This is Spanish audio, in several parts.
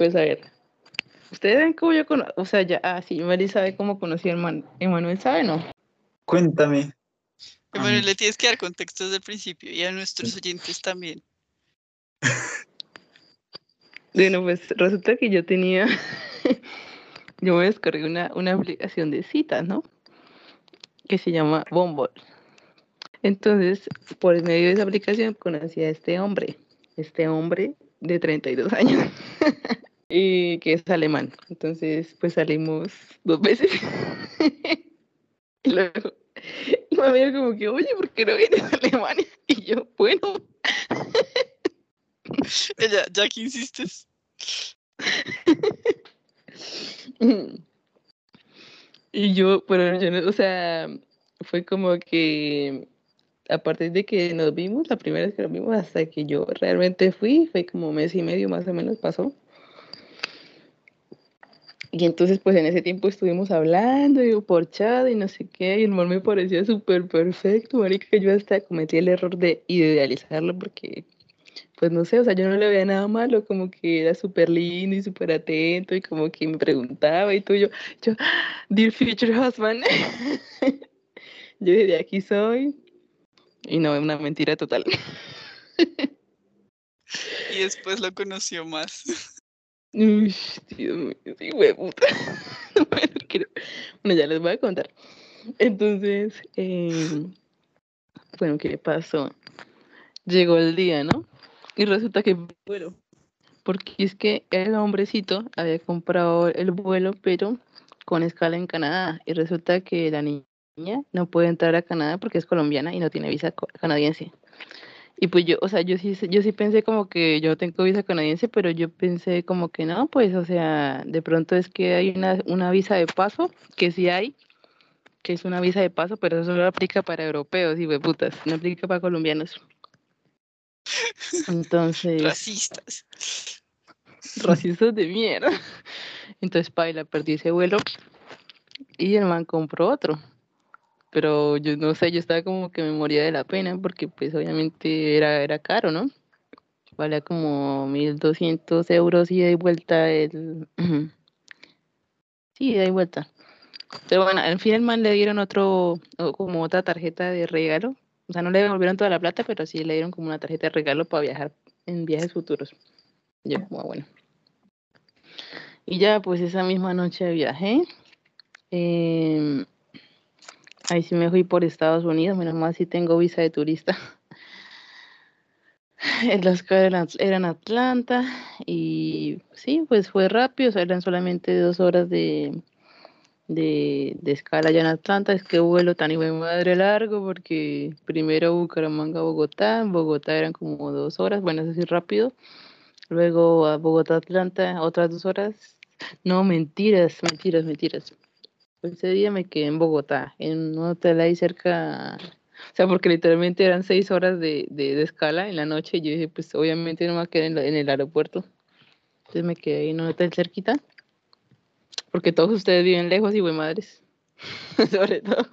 Pues a ver, ustedes ven cómo yo conozco, o sea, ya, ah, sí, Mari sabe cómo conocí a Eman- Emanuel, ¿sabe no? Cuéntame. Emanuel, le tienes que dar contexto desde el principio y a nuestros oyentes también. Bueno, pues resulta que yo tenía, yo me descargué una, una aplicación de citas, ¿no? Que se llama Bumble. Entonces, por medio de esa aplicación conocí a este hombre, este hombre de 32 años, y que es alemán. Entonces, pues salimos dos veces. y luego, y me amiga como que, oye, ¿por qué no vienes a Alemania? Y yo, bueno, Ella, ya que insistes. Y yo, pero yo no, o sea, fue como que a partir de que nos vimos, la primera vez que nos vimos, hasta que yo realmente fui, fue como mes y medio más o menos pasó. Y entonces, pues en ese tiempo estuvimos hablando, y por chat y no sé qué, y el man me parecía súper perfecto, marica, que yo hasta cometí el error de idealizarlo porque, pues no sé, o sea, yo no le veía nada malo, como que era súper lindo y súper atento y como que me preguntaba y todo, yo, yo, dear future husband, yo desde aquí soy, y no, es una mentira total. Y después lo conoció más. Uy, Dios mío, sí, hueputa. Bueno, ya les voy a contar. Entonces, em, bueno, ¿qué pasó? Llegó el día, ¿no? Y resulta que, bueno, porque es que el hombrecito había comprado el vuelo, pero con escala en Canadá. Y resulta que la niña no puede entrar a Canadá porque es colombiana y no tiene visa canadiense. Y pues yo, o sea, yo sí, yo sí pensé como que yo tengo visa canadiense, pero yo pensé como que no, pues, o sea, de pronto es que hay una, una visa de paso, que sí hay, que es una visa de paso, pero eso solo aplica para europeos y putas, no aplica para colombianos. Entonces, Racistas. racistas de mierda. Entonces, paila, perdí ese vuelo y el man compró otro. Pero yo no sé, yo estaba como que me moría de la pena porque pues obviamente era, era caro, ¿no? Valía como 1.200 euros ida y vuelta el... Sí, ida y vuelta. Pero bueno, al fin el man le dieron otro, como otra tarjeta de regalo. O sea, no le devolvieron toda la plata, pero sí le dieron como una tarjeta de regalo para viajar en viajes futuros. Yo como, "Ah, bueno. Y ya, pues esa misma noche viajé. em, ahí sí me fui por Estados Unidos, menos mal si tengo visa de turista. Las que eran, Atlanta y sí, pues fue rápido, o eran solamente dos horas de, de, escala allá en Atlanta. Es que vuelo tan y madre largo porque primero Bucaramanga, Bogotá, en Bogotá eran como dos horas, bueno, eso sí rápido. Luego a Bogotá, Atlanta, otras dos horas. No, mentiras, mentiras, mentiras. Ese día me quedé en Bogotá, en un hotel ahí cerca, o sea, porque literalmente eran seis horas de, de, de escala en la noche y yo dije, pues obviamente no me voy a quedar en, la- en el aeropuerto. Entonces me quedé ahí en un hotel cerquita, porque todos ustedes viven lejos y buen madres, sobre todo.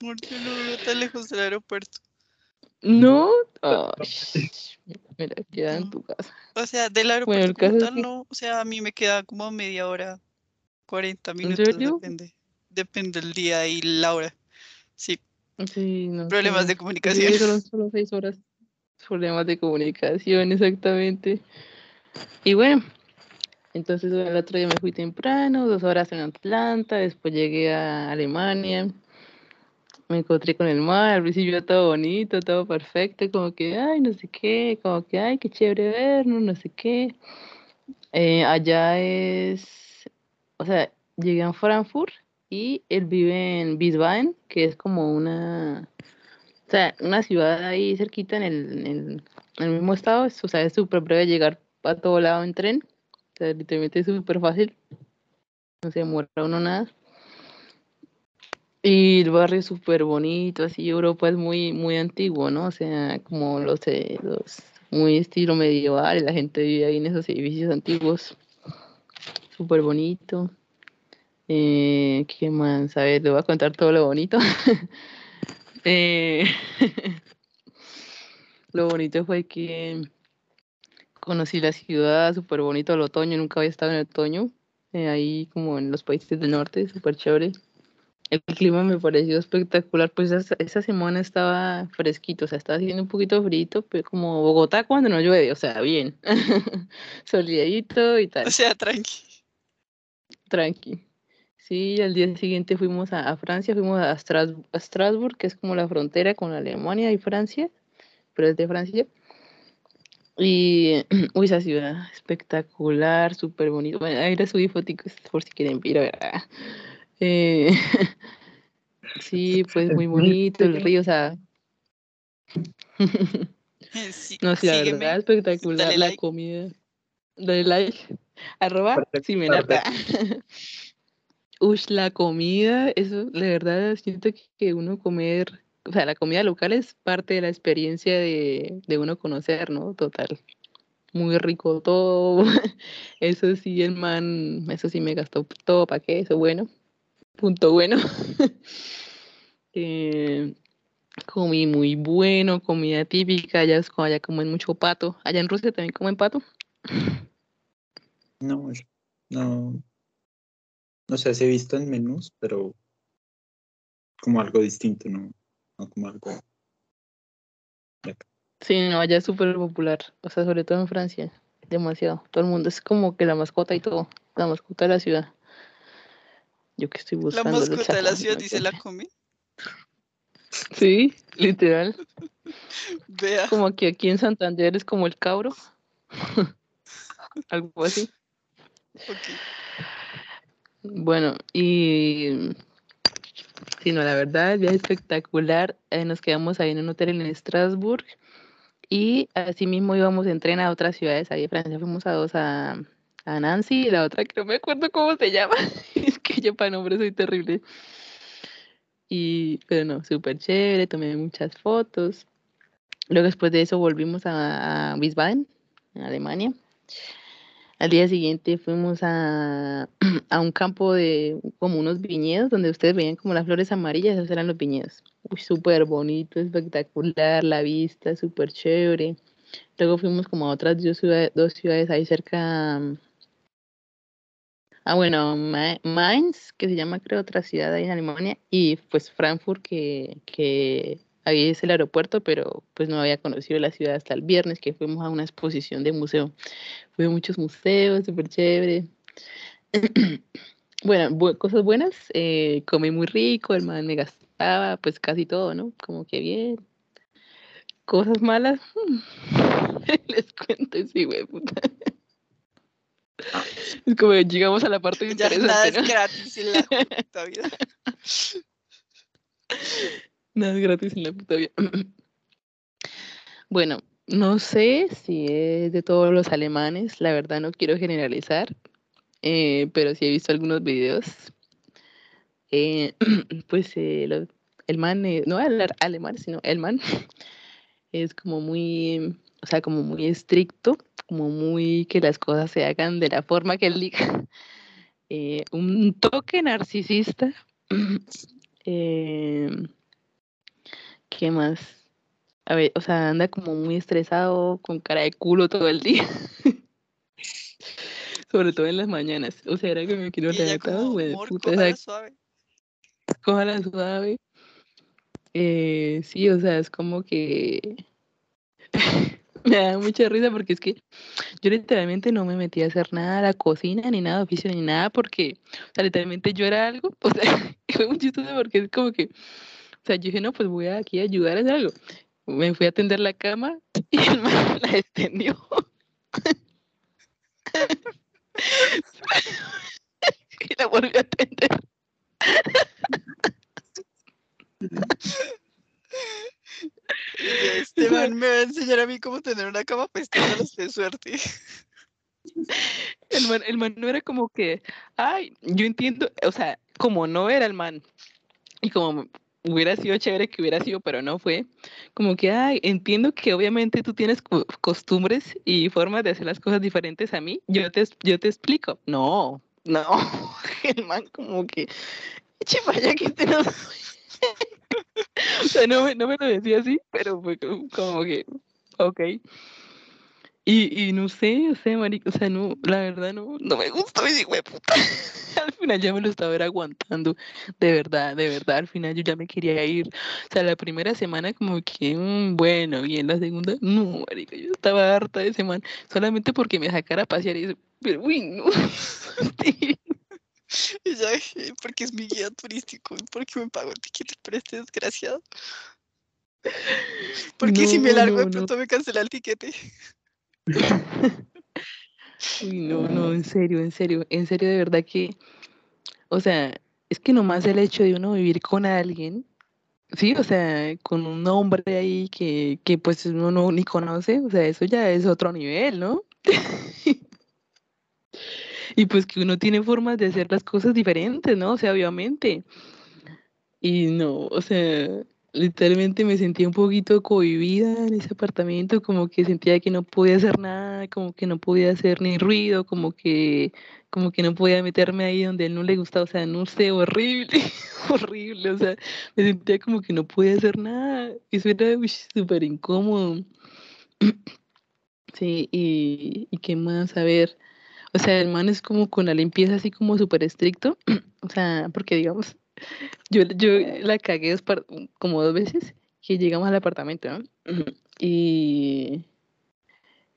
Amor, yo no vivo tan lejos del aeropuerto. No, Ay, mira, queda en tu casa. O sea, del Bueno, aeropuerto el es tal, que- no. O sea, a mí me queda como media hora, 40 minutos, depende. Depende del día y la hora. Sí, Sí, no. problemas de sí, comunicación. Solo, solo seis horas. Problemas de comunicación, exactamente. Y bueno, entonces el otro día me fui temprano, dos horas en Atlanta, después llegué a Alemania, me encontré con el mar, al principio todo bonito, todo perfecto, como que, ay, no sé qué, como que, ay, qué chévere vernos, no sé qué. Eh, allá es, o sea, llegué a Frankfurt y él vive en Wiesbaden, que es como una, o sea, una ciudad ahí cerquita en el, en el, mismo estado, es- o sea, es súper breve llegar a todo lado en tren, o sea, literalmente es súper fácil, no se demora uno nada. Y el barrio es súper bonito, así Europa es muy, muy antiguo, ¿no? O sea, como los, eh, los muy estilo medieval, la gente vive ahí en esos edificios antiguos, súper bonito. Eh, ¿qué más? A ver, le voy a contar todo lo bonito. Eh, lo bonito fue que Conocí la ciudad, súper bonito el otoño, nunca había estado en el otoño, eh, ahí como en los países del norte, súper chévere. El clima me pareció espectacular, pues esa, esa semana estaba fresquito, o sea, estaba haciendo un poquito frito, pero como Bogotá cuando no llueve, o sea, bien, soleadito y tal. O sea, tranqui. Tranqui. Sí, al día siguiente fuimos a, a Francia, fuimos a, Stras- a Strasbourg, que es como la frontera con Alemania y Francia, pero es de Francia. Y, uy, esa ciudad espectacular, súper bonito. Bueno, ahí les subí foticos por si quieren ir a ver. ah. Eh, sí, pues muy bonito el río, o sea. Eh, sí, No, sí, la sígueme, verdad, espectacular dale la like. comida. Dale like. Arroba Perfecto, Simenata. Ush, la comida, eso, la verdad, siento que- uno comer, o sea, la comida local es parte de la experiencia de, de uno conocer, ¿no? Total. Muy rico todo. Eso sí, el man, eso sí me gastó todo para qué, eso bueno. Punto bueno. Eh, comí muy bueno, comida típica, allá, allá comen mucho pato. Allá en Rusia también comen pato. No, no. No sé, sí he visto en menús, pero como algo distinto, no, no como algo. Sí, no, allá es súper popular, o sea, sobre todo en Francia, demasiado. Todo el mundo es como que la mascota y todo, la mascota de la ciudad. Yo que estoy La buscando el mascota de la ciudad dice la come. Sí, literal. Vea. Como que aquí en Santander es como el cabro. Algo así. ok. Bueno, y sí, no, la verdad, el viaje espectacular. eh, nos quedamos ahí en un hotel en Estrasburg y así mismo íbamos en tren a otras ciudades ahí de Francia. Fuimos a dos, a, a Nancy y la otra que no me acuerdo cómo se llama. es que yo para nombres soy terrible. Y, pero no, súper chévere, tomé muchas fotos. Luego después de eso volvimos a, a Wiesbaden, en Alemania. Al día siguiente fuimos a, a un campo de como unos viñedos donde ustedes veían como las flores amarillas, esos eran los viñedos. Uy, súper bonito, espectacular, la vista, súper chévere. Luego fuimos como a otras dos ciudades, dos ciudades ahí cerca. mm, Ah, bueno, Ma- Mainz, que se llama creo otra ciudad ahí en Alemania, y pues Frankfurt, que, que ahí es el aeropuerto, pero pues no había conocido la ciudad hasta el viernes, que fuimos a una exposición de museo. Fui a muchos museos, súper chévere. Bueno, bu- cosas buenas, eh, comí muy rico, el man me gastaba pues casi todo, ¿no? Como que bien. Cosas malas, les cuento sí, güey, puta. Es como llegamos a la parte Ya nada es interesante, ¿no? gratis en la puta vida. Nada es gratis en la puta vida. Bueno, no sé si es de todos los alemanes, la verdad no quiero generalizar, eh, pero sí he visto algunos videos. Eh, pues eh, el man, eh, no el alemán, sino el man, es como muy, o sea, como muy estricto, como muy que las cosas se hagan de la forma que él diga. Un toque narcisista. ¿qué más? A ver, o sea, anda como muy estresado, con cara de culo todo el día. Sobre todo en las mañanas. O sea, era que me quiero levantar, como, güey, cójala suave. cójala suave. Eh, sí, o sea, es como que me da mucha risa porque es que yo literalmente no me metí a hacer nada a la cocina, ni nada de oficio, ni nada, porque, o sea, literalmente yo era algo, o sea, fue muy chistoso porque es como que, o sea, yo dije, no, pues voy aquí a ayudar a hacer algo. Me fui a tender la cama y el man la extendió. y la volvió a tender. Este man me va a enseñar a mí cómo tener una cama, téngalos de suerte. El man, el man no era como que, ay, yo entiendo, o sea, como no era el man, y como hubiera sido chévere que hubiera sido, pero no fue, como que, ay, entiendo que obviamente tú tienes co- costumbres y formas de hacer las cosas diferentes a mí, yo te, yo te explico. No, no, el man como que, allá que usted no O sea, no no me lo decía así, pero fue como que, ok. Y, y no sé, o sea, marica, o sea, no, la verdad no, no me gustó y digo, puta. al final ya me lo estaba aguantando, de verdad, de verdad, al final yo ya me quería ir. O sea, la primera semana como que, mm, bueno, y en la segunda, no, marica, yo estaba harta de semana, solamente porque me sacara a pasear y eso, pero uy, no. Y ya, porque es mi guía turístico, porque me pago el tiquete por este desgraciado. Porque si me No, largo de no, no. pronto me cancela el tiquete. No, no, en serio, en serio, en serio, de verdad que, o sea, es que nomás el hecho de uno vivir con alguien, sí, o sea, con un hombre ahí que, que pues uno no ni conoce, o sea, eso ya es otro nivel, ¿no? Y pues que uno tiene formas de hacer las cosas diferentes, ¿no? O sea, obviamente. Y no, o sea, literalmente me sentía un poquito cohibida en ese apartamento, como que sentía que no podía hacer nada, como que no podía hacer ni ruido, como que, como que no podía meterme ahí donde a él no le gustaba, o sea, no sé, horrible, horrible, o sea, me sentía como que no podía hacer nada, eso era súper incómodo. Sí, y, y qué más, a ver, o sea, el man es como con la limpieza así como súper estricto, o sea, porque digamos, yo, yo la cagué dos par- como dos veces que llegamos al apartamento, ¿no? Y,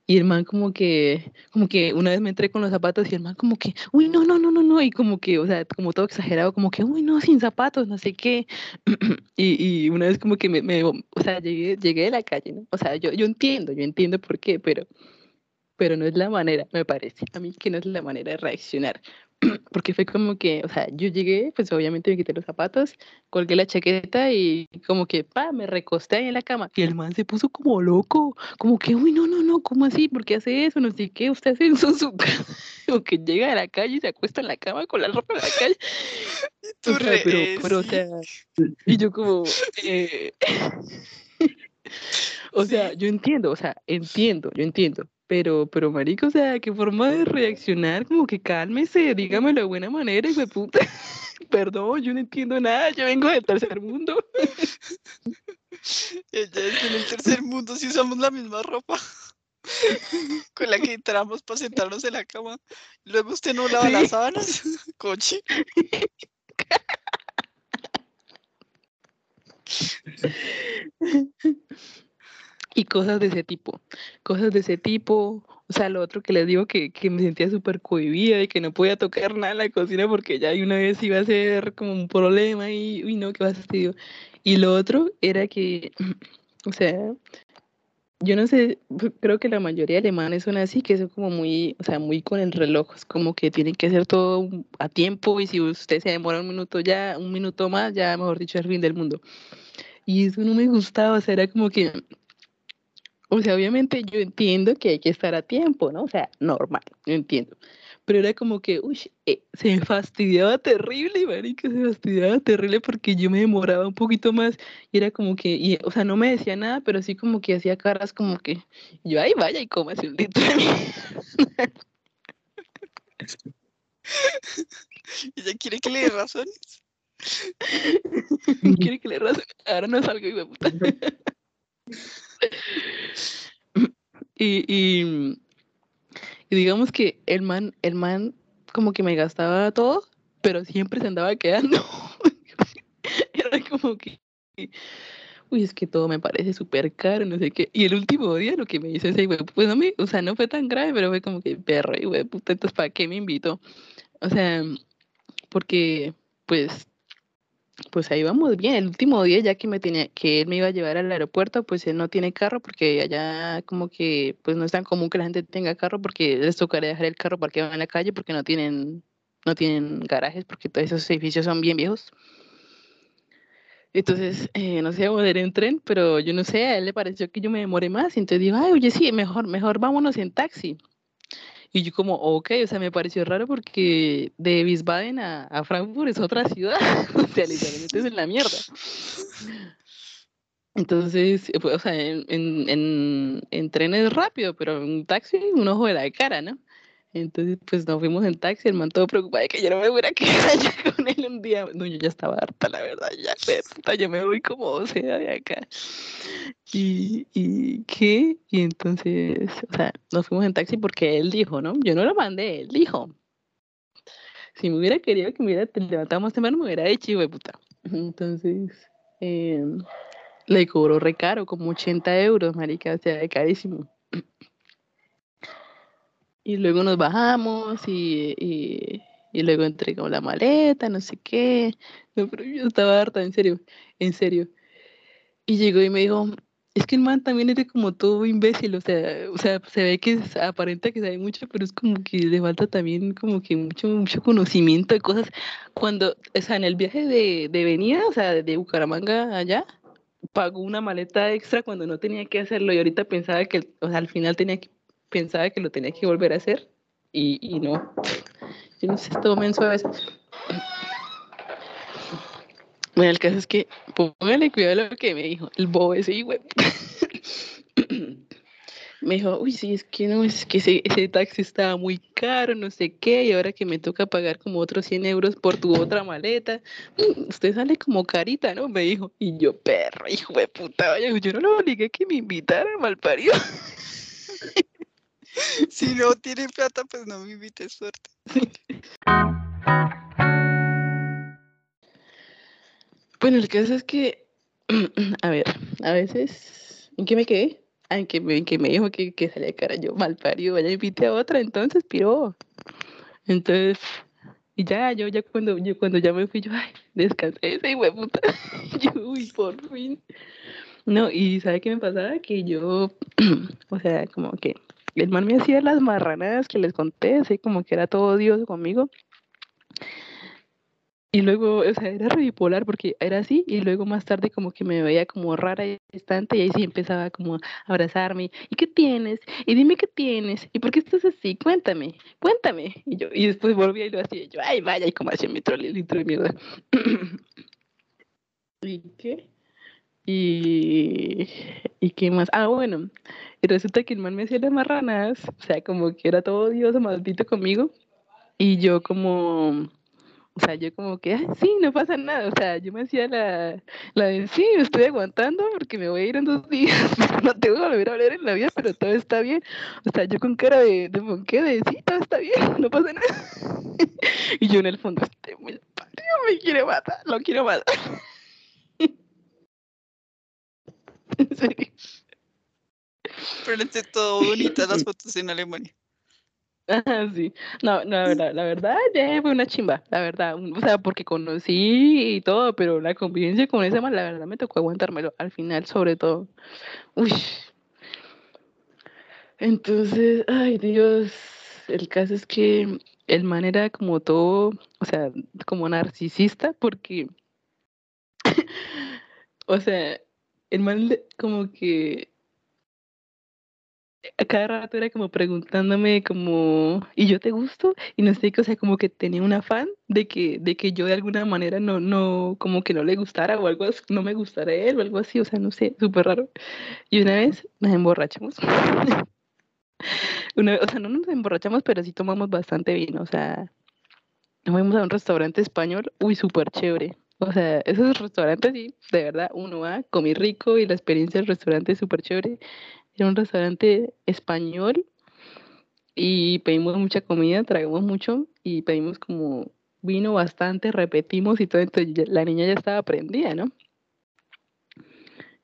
y el man como que, como que una vez me entré con los zapatos y el man como que, uy, no, no, no, no, no, y como que, o sea, como todo exagerado, como que, uy, no, sin zapatos, no sé qué. Y, y una vez como que me, me- o sea, llegué, llegué de la calle, ¿no? O sea, yo, yo entiendo, yo entiendo por qué, pero, pero no es la manera, me parece, a mí que no es la manera de reaccionar. Porque fue como que, o sea, yo llegué, pues obviamente me quité los zapatos, colgué la chaqueta y como que, pa, me recosté ahí en la cama. Y el man se puso como loco, como que, uy, no, no, no, ¿cómo así? ¿Por qué hace eso? No sé qué, usted hace eso en su casa. Como que llega a la calle y se acuesta en la cama con la ropa en la calle. Tú O sea, re- pero, pero, o sea, y yo como, eh, o sea, yo entiendo, o sea, entiendo, yo entiendo, pero, pero marico, o sea, qué forma de reaccionar, como que cálmese, dígamelo de buena manera, hijo de puta. Perdón, yo no entiendo nada, yo vengo del tercer mundo. Ella es en el tercer mundo si usamos la misma ropa con la que entramos para sentarnos en la cama. Luego usted no lava Sí. las sábanas, coche. Y cosas de ese tipo, cosas de ese tipo. O sea, lo otro que les digo que, que me sentía súper cohibida y que no podía tocar nada en la cocina porque ya una vez iba a ser como un problema y, uy, no, qué fastidio. Y lo otro era que, o sea, yo no sé, p- creo que la mayoría de alemanes son así, que son como muy, o sea, muy con el reloj, es como que tienen que hacer todo a tiempo y si usted se demora un minuto ya, un minuto más, ya mejor dicho, el fin del mundo. Y eso no me gustaba, o sea, era como que, o sea, obviamente yo entiendo que hay que estar a tiempo, ¿no? O sea, normal, yo entiendo. Pero era como que, uy, eh, se me fastidiaba terrible, marica, se fastidiaba terrible porque yo me demoraba un poquito más y era como que, y, o sea, no me decía nada, pero sí como que hacía caras como que, yo, ay, vaya y cómase un litro de mierda". Ella quiere que le dé razones. Quiere que le razone. Ahora no salgo, hijo de puta. y, y, digamos que el man, el man como que me gastaba todo, pero siempre se andaba quedando. Era como que, uy, es que todo me parece súper caro, no sé qué. Y el último día lo que me hizo ese güey, pues no me, o sea, no fue tan grave, pero fue como que perro, y güey, puta, entonces ¿para qué me invitó? O sea, porque, pues, pues ahí vamos bien. El último día ya que me tenía, que él me iba a llevar al aeropuerto, pues él no tiene carro porque allá como que pues no es tan común que la gente tenga carro porque les tocaría dejar el carro parqueado en la calle porque no tienen, no tienen garajes porque todos esos edificios son bien viejos. Entonces, eh, no sé, poder en tren, pero yo no sé, a él le pareció que yo me demoré más. Entonces dijo, ay, oye, sí, mejor, mejor vámonos en taxi. Y yo como, ok, o sea, me pareció raro porque de Wiesbaden a, a Frankfurt es otra ciudad. o sea, literalmente es en la mierda. Entonces, eh, pues, o sea, en, en, en, en tren rápido, pero en un taxi un ojo de la cara, ¿no? Entonces, pues nos fuimos en taxi, el man todo preocupado de que yo no me hubiera quedado allá con él un día. No, yo ya estaba harta, la verdad, ya, yo me voy como sea de acá. Y, y, ¿qué? Y entonces, o sea, nos fuimos en taxi porque él dijo, ¿no? Yo no lo mandé, él dijo. Si me hubiera querido que me hubiera levantado más temprano, me hubiera dicho, güey, puta. Entonces, eh, le cobró re caro, como 80 euros, marica, o sea, carísimo. Y luego nos bajamos y, y, y luego entregó la maleta, no sé qué. No, pero yo estaba harta, en serio, en serio. Y llegó y me dijo, es que el man también es de como todo imbécil, o sea, o sea, se ve que es, aparenta que sabe mucho, pero es como que le falta también como que mucho, mucho conocimiento de cosas. Cuando, o sea, en el viaje de, de venida, o sea, de Bucaramanga allá, pagó una maleta extra cuando no tenía que hacerlo y ahorita pensaba que, o sea, al final tenía que, pensaba que lo tenía que volver a hacer y, no. Yo no sé, todo menso a veces. Bueno, el caso es que póngale cuidado a lo que me dijo el bobo ese güey. me dijo, uy, sí, es que no, es que ese, taxi estaba muy caro, no sé qué, y ahora que me toca pagar como otros 100 euros por tu otra maleta, mm, usted sale como carita, ¿no? Me dijo, y yo, perro, hijo de puta, yo no lo obligué que me invitara, malparido. si no tiene plata, pues no me invite, suerte. Bueno, el caso es que, a ver, a veces, ¿en qué me quedé? Ah, en que en que me dijo que, que salía cara yo mal parido, vaya invité a otra, entonces piró. Entonces, y ya, yo ya cuando, yo cuando ya me fui, yo, ay, descansé ese puta. yo, uy, por fin. No, y ¿sabe qué me pasaba? Que yo, o sea, como que el man me hacía las marranadas que les conté, así como que era todo Dios conmigo. Y luego, o sea, era bipolar porque era así y luego más tarde como que me veía como rara y distante y ahí sí empezaba como a abrazarme. ¿Y qué tienes? Y dime qué tienes. ¿Y por qué estás así? Cuéntame, cuéntame. Y yo y después volvía y lo hacía. Yo, ay, vaya, y como hacía mi litro de mierda. ¿Y qué? Y, ¿Y qué más? Ah, bueno, y resulta que el man me hacía las marranas, o sea, como que era todo odioso, maldito conmigo. Y yo como o sea, yo como que, sí, no pasa nada. O sea, yo me hacía la, la de, sí, me estoy aguantando porque me voy a ir en dos días. no te voy a volver a hablar en la vida, pero todo está bien. O sea, yo con cara de, de de, sí, todo está bien, no pasa nada. y yo en el fondo, este muy padre, me quiere matar, lo quiero matar. en serio. Pero entre todo bonitas las fotos en Alemania. Ah, sí. No, no, la verdad, la verdad, ya fue una chimba, la verdad. O sea, porque conocí y todo, pero la convivencia con ese man, la verdad, me tocó aguantármelo al final, sobre todo. Uy. Entonces, ay, Dios, el caso es que el man era como todo, o sea, como narcisista, porque, o sea, el man como que a cada rato era como preguntándome como, ¿y yo te gusto? Y no sé, o sea, como que tenía un afán de que, de que yo de alguna manera no, no, como que no le gustara o algo así, no me gustara él o algo así, o sea, no sé, súper raro. Y una vez nos emborrachamos. una, o sea, no nos emborrachamos, pero sí tomamos bastante vino, o sea, fuimos a un restaurante español, uy, súper chévere. O sea, esos restaurantes sí, de verdad, uno va, comí rico y la experiencia del restaurante es súper chévere. Era un restaurante español y pedimos mucha comida, tragamos mucho y pedimos como vino bastante, repetimos y todo, entonces la niña ya estaba prendida, ¿no?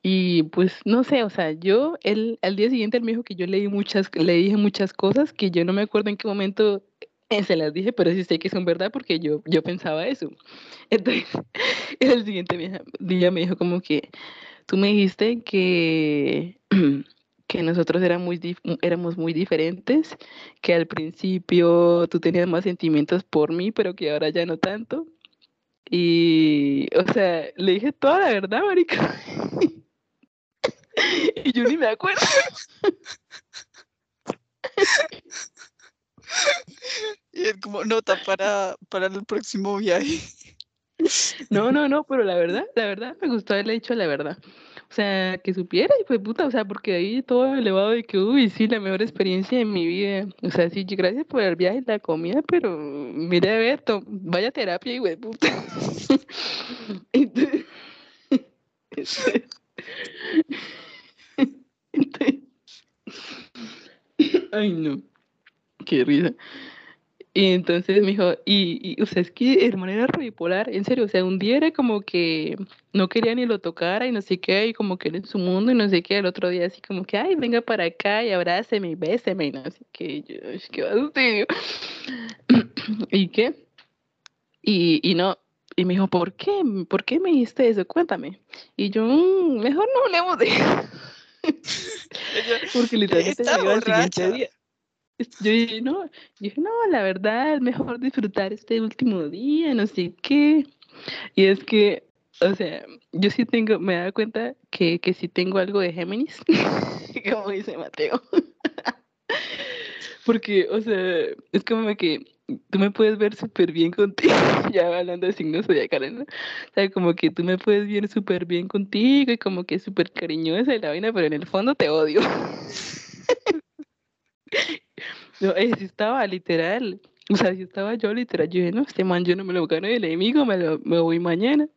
Y pues no sé, o sea, yo él, al día siguiente él me dijo que yo le, muchas, le dije muchas cosas que yo no me acuerdo en qué momento se las dije, pero sí sé que son verdad porque yo, yo pensaba eso. Entonces, el siguiente día me dijo como que tú me dijiste que que nosotros éramos muy, diferentes, que al principio tú tenías más sentimientos por mí, pero que ahora ya no tanto. Y, o sea, le dije toda la verdad, marica. y yo ni me acuerdo. y es como nota para, para el próximo viaje. no, no, no, pero la verdad, la verdad me gustó haberle dicho la verdad. O sea, que supiera, y pues puta, o sea, porque ahí todo elevado de que, uy, sí, la mejor experiencia de mi vida. O sea, sí, gracias por el viaje y la comida, pero mire, ver, vaya terapia y güey, puta. Ay, no, qué risa. Y entonces me dijo, y, y o sea, es que hermano era bipolar, en serio, o sea, un día era como que no quería ni lo tocara y no sé qué, y como que era en su mundo y no sé qué, el otro día así como que, ay, venga para acá y abráceme y béseme y no sé qué, yo, qué fastidio. ¿Y qué? Y, y no, y me dijo, ¿por qué? ¿Por qué me dijiste eso? Cuéntame. Y yo, mm, mejor no hablemos de Porque literalmente me al siguiente día yo dije, no, dije, no, la verdad mejor disfrutar este último día, no sé qué. Y es que, o sea, yo sí tengo, me dado cuenta que, que sí tengo algo de Géminis, como dice Mateo. Porque, o sea, es como que tú me puedes ver súper bien contigo, ya hablando de signos zodiacales, ¿no? O sea, como que tú me puedes ver súper bien contigo y como que súper cariñosa y la vaina, pero en el fondo te odio. No, eh, estaba literal. O sea, si estaba yo literal, yo dije, no, este man yo no me lo gano del enemigo, me, lo, me voy mañana.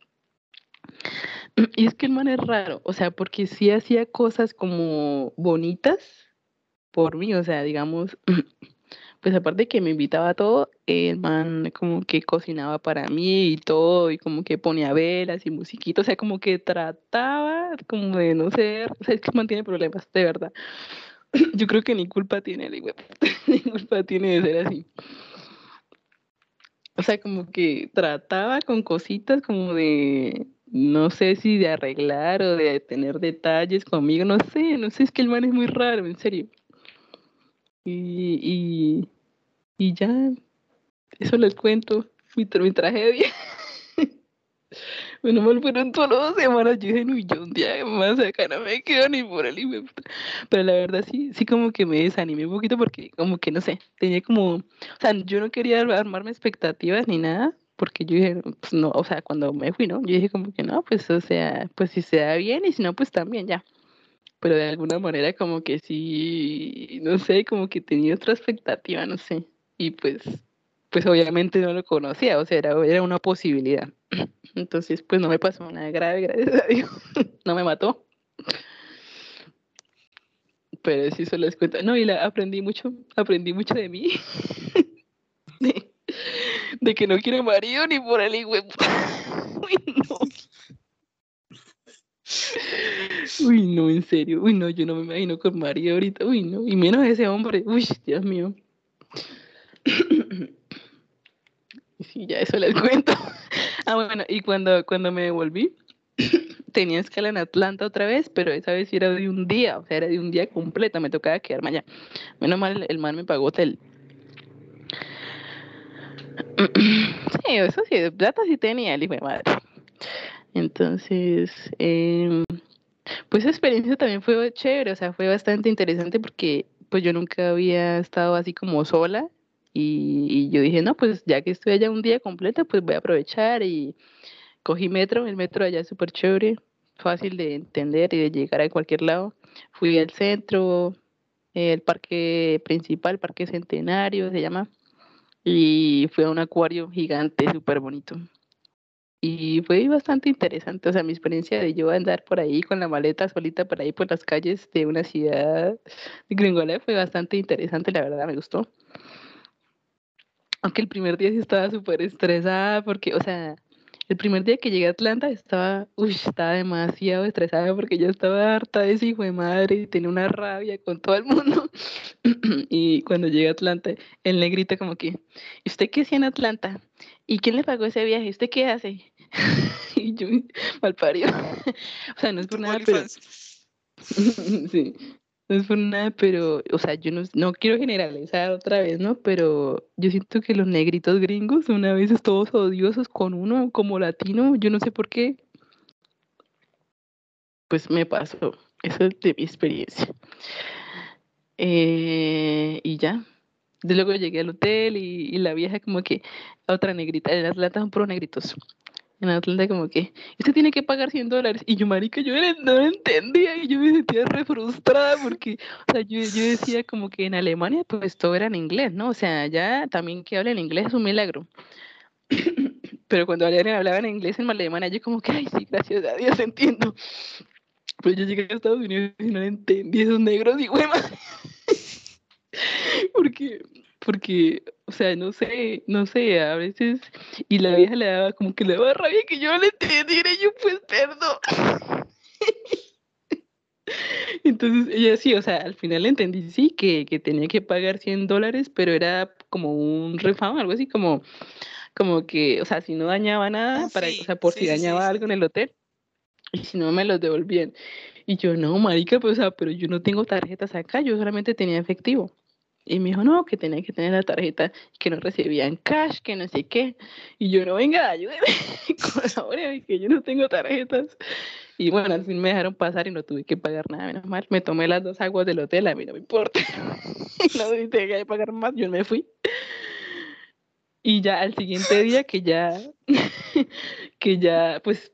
Y es que el man es raro, o sea, porque sí hacía cosas como bonitas por mí, o sea, digamos, pues aparte de que me invitaba a todo, el man como que cocinaba para mí y todo, y como que ponía velas y musiquito, o sea, como que trataba como de no ser, o sea, es que el man tiene problemas, de verdad. Yo creo que ni culpa tiene el ni culpa tiene de ser así. O sea, como que trataba con cositas como de, no sé si de arreglar o de tener detalles conmigo, no sé, no sé, es que el man es muy raro, en serio. Y, y, y ya, eso les cuento, mi, mi tragedia. Bueno, mal fueron solo dos semanas. Yo dije, no, yo un día más acá no me quedo ni por el IME. Pero la verdad sí, sí como que me desanimé un poquito porque como que no sé, tenía como, o sea, yo no quería armarme expectativas ni nada, porque yo dije, pues no, o sea, cuando me fui, ¿no? Yo dije como que no, pues o sea, pues si se da bien y si no, pues también ya. Pero de alguna manera como que sí, no sé, como que tenía otra expectativa, no sé. Y pues pues obviamente no lo conocía, o sea, era, era una posibilidad. Entonces, pues no me pasó nada grave, gracias a Dios. no me mató. Pero sí se les cuento. No, y la, aprendí mucho, aprendí mucho de mí. de, que no quiero marido ni por el hijo. Uy, no. Uy, no, en serio. Uy, no, yo no me imagino con marido ahorita. Uy, no. Y menos ese hombre. Uy, Dios mío. Sí, ya eso les cuento. ah, bueno, y cuando, cuando me devolví, tenía escala en Atlanta otra vez, pero esa vez era de un día, o sea, era de un día completo, me tocaba quedarme allá. Menos mal, el man me pagó hotel. sí, eso sí, de plata sí tenía el hijo madre. Entonces, eh, pues esa experiencia también fue chévere, o sea, fue bastante interesante porque pues yo nunca había estado así como sola y, yo dije, no, pues ya que estoy allá un día completo, pues voy a aprovechar y cogí metro, el metro allá es súper chévere, fácil de entender y de llegar a cualquier lado. Fui al centro, el parque principal, Parque Centenario se llama, y fui a un acuario gigante, súper bonito. Y fue bastante interesante, o sea, mi experiencia de yo andar por ahí con la maleta solita por ahí por las calles de una ciudad de Gringola fue bastante interesante, la verdad me gustó. Aunque el primer día sí estaba súper estresada porque, o sea, el primer día que llegué a Atlanta estaba, uy, estaba demasiado estresada porque ya estaba harta de ese hijo de madre y tenía una rabia con todo el mundo. y cuando llegué a Atlanta, el negrito como que, ¿y usted qué hacía en Atlanta? ¿Y quién le pagó ese viaje? ¿Usted qué hace? y yo, mal parido. o sea, no es por nada, pero... sí, no es por nada, pero, o sea, yo no, no quiero generalizar otra vez, ¿no? Pero yo siento que los negritos gringos son a veces todos odiosos con uno como latino, yo no sé por qué. Pues me pasó, eso es de mi experiencia. Eh, y ya, luego llegué al hotel y, y, la vieja como que, otra negrita, las latas son puros negritos. En Atlanta como que, usted tiene que pagar 100 dólares. Y yo, marica, yo no lo entendía y yo me sentía re frustrada porque, o sea, yo, yo decía como que en Alemania pues todo era en inglés, ¿no? O sea, ya también que hablen inglés es un milagro. Pero cuando hablaban en inglés en Alemania, yo como que, ay, sí, gracias a Dios, entiendo. Pero yo llegué a Estados Unidos y no entendí esos negros y huevas. porque porque, o sea, no sé, no sé, a veces, y la vieja le daba como que le daba rabia que yo le entendiera y yo pues perdón. Entonces ella sí, o sea, al final entendí sí que, que tenía que pagar 100 dólares, pero era como un refund, algo así como, como que, o sea, si no dañaba nada, Ah, para, sí, o sea, por sí, si dañaba sí. algo en el hotel, y si no me los devolvían. Y yo, no, marica, pues, o sea, pero yo no tengo tarjetas acá, yo solamente tenía efectivo. Y me dijo, no, que tenía que tener la tarjeta, que no recibían cash, que no sé qué. Y yo, no, venga, ayúdeme, colabore, que yo no tengo tarjetas. Y bueno, al fin me dejaron pasar y no tuve que pagar nada, menos mal. Me tomé las dos aguas del hotel, a mí no me importa. no tuve que pagar más, yo me fui. Y ya al siguiente día que ya, que ya, pues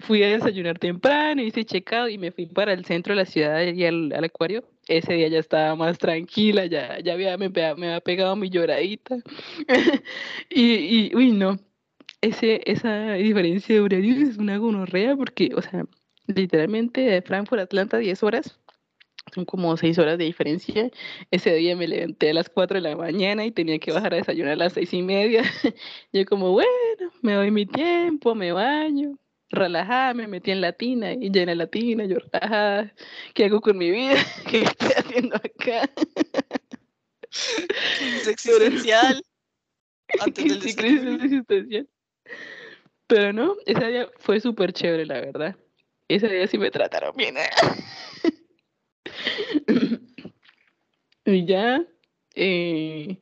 fui a desayunar temprano, hice checado y me fui para el centro de la ciudad y al, al acuario. Ese día ya estaba más tranquila, ya, ya había, me, había pegado mi lloradita. y, y, uy, no, ese, esa diferencia de horario es una gonorrea porque, o sea, literalmente de Frankfurt a Atlanta 10 horas, son como 6 horas de diferencia. Ese día me levanté a las 4 de la mañana y tenía que bajar a desayunar a las 6 y media. Yo como, bueno, me doy mi tiempo, me baño, relajada, me metí en la tina y llena la tina, yo relajada, ¿qué hago con mi vida? ¿Qué estoy haciendo acá? Crisis existencial. Antes del Sí, crisis existencial. Pero no, ese día fue súper chévere, la verdad. Ese día sí me trataron bien. y ya eh,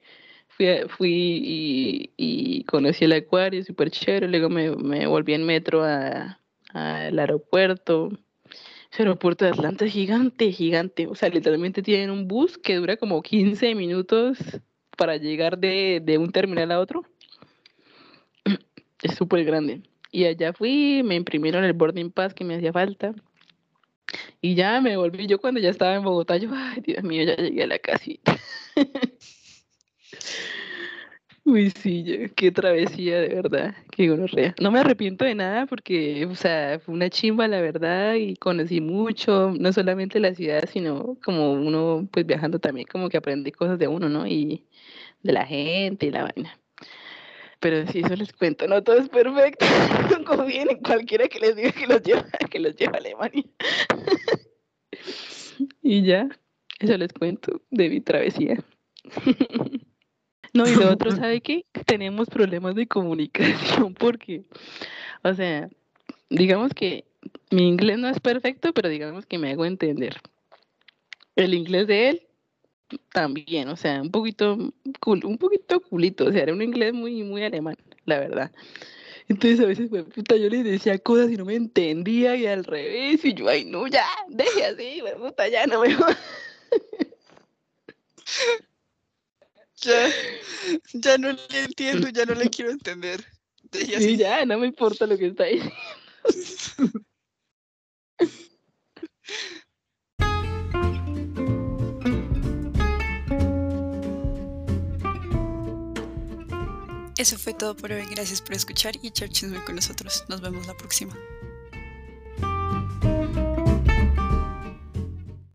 fui, fui y, y conocí el acuario, súper chévere. Luego me, me volví en metro al aeropuerto. Ese aeropuerto de Atlanta es gigante, gigante. O sea, literalmente tienen un bus que dura como 15 minutos para llegar de, de un terminal a otro. Es súper grande. Y allá fui, me imprimieron el boarding pass que me hacía falta. Y ya me volví. Yo cuando ya estaba en Bogotá, yo, ay, Dios mío, ya llegué a la casita. Uy, sí, yo- qué travesía, de verdad, qué gonorrea. No me arrepiento de nada porque, o sea, fue una chimba, la verdad, y conocí mucho, no solamente la ciudad, sino como uno, pues viajando también, como que aprendí cosas de uno, ¿no? Y de la gente y la vaina. Pero sí, eso les cuento, no todo es perfecto. No en cualquiera que les diga que los lleva, que los lleva a Alemania. y ya, eso les cuento de mi travesía. No, y lo otro, ¿sabe qué? Tenemos problemas de comunicación porque, o sea, digamos que mi inglés no es perfecto, pero digamos que me hago entender. El inglés de él también, o sea, un poquito, cul- un poquito culito, o sea, era un inglés muy, muy alemán, la verdad. Entonces a veces, güey, puta, yo le decía cosas y no me entendía y al revés, y yo, ay, no, ya, deje así, puta, ya no me jodas". Ya, ya no le entiendo, ya no le quiero entender. Sí, ya, no me importa lo que está diciendo. Eso fue todo por hoy. Gracias por escuchar y echar chisme con nosotros. Nos vemos la próxima.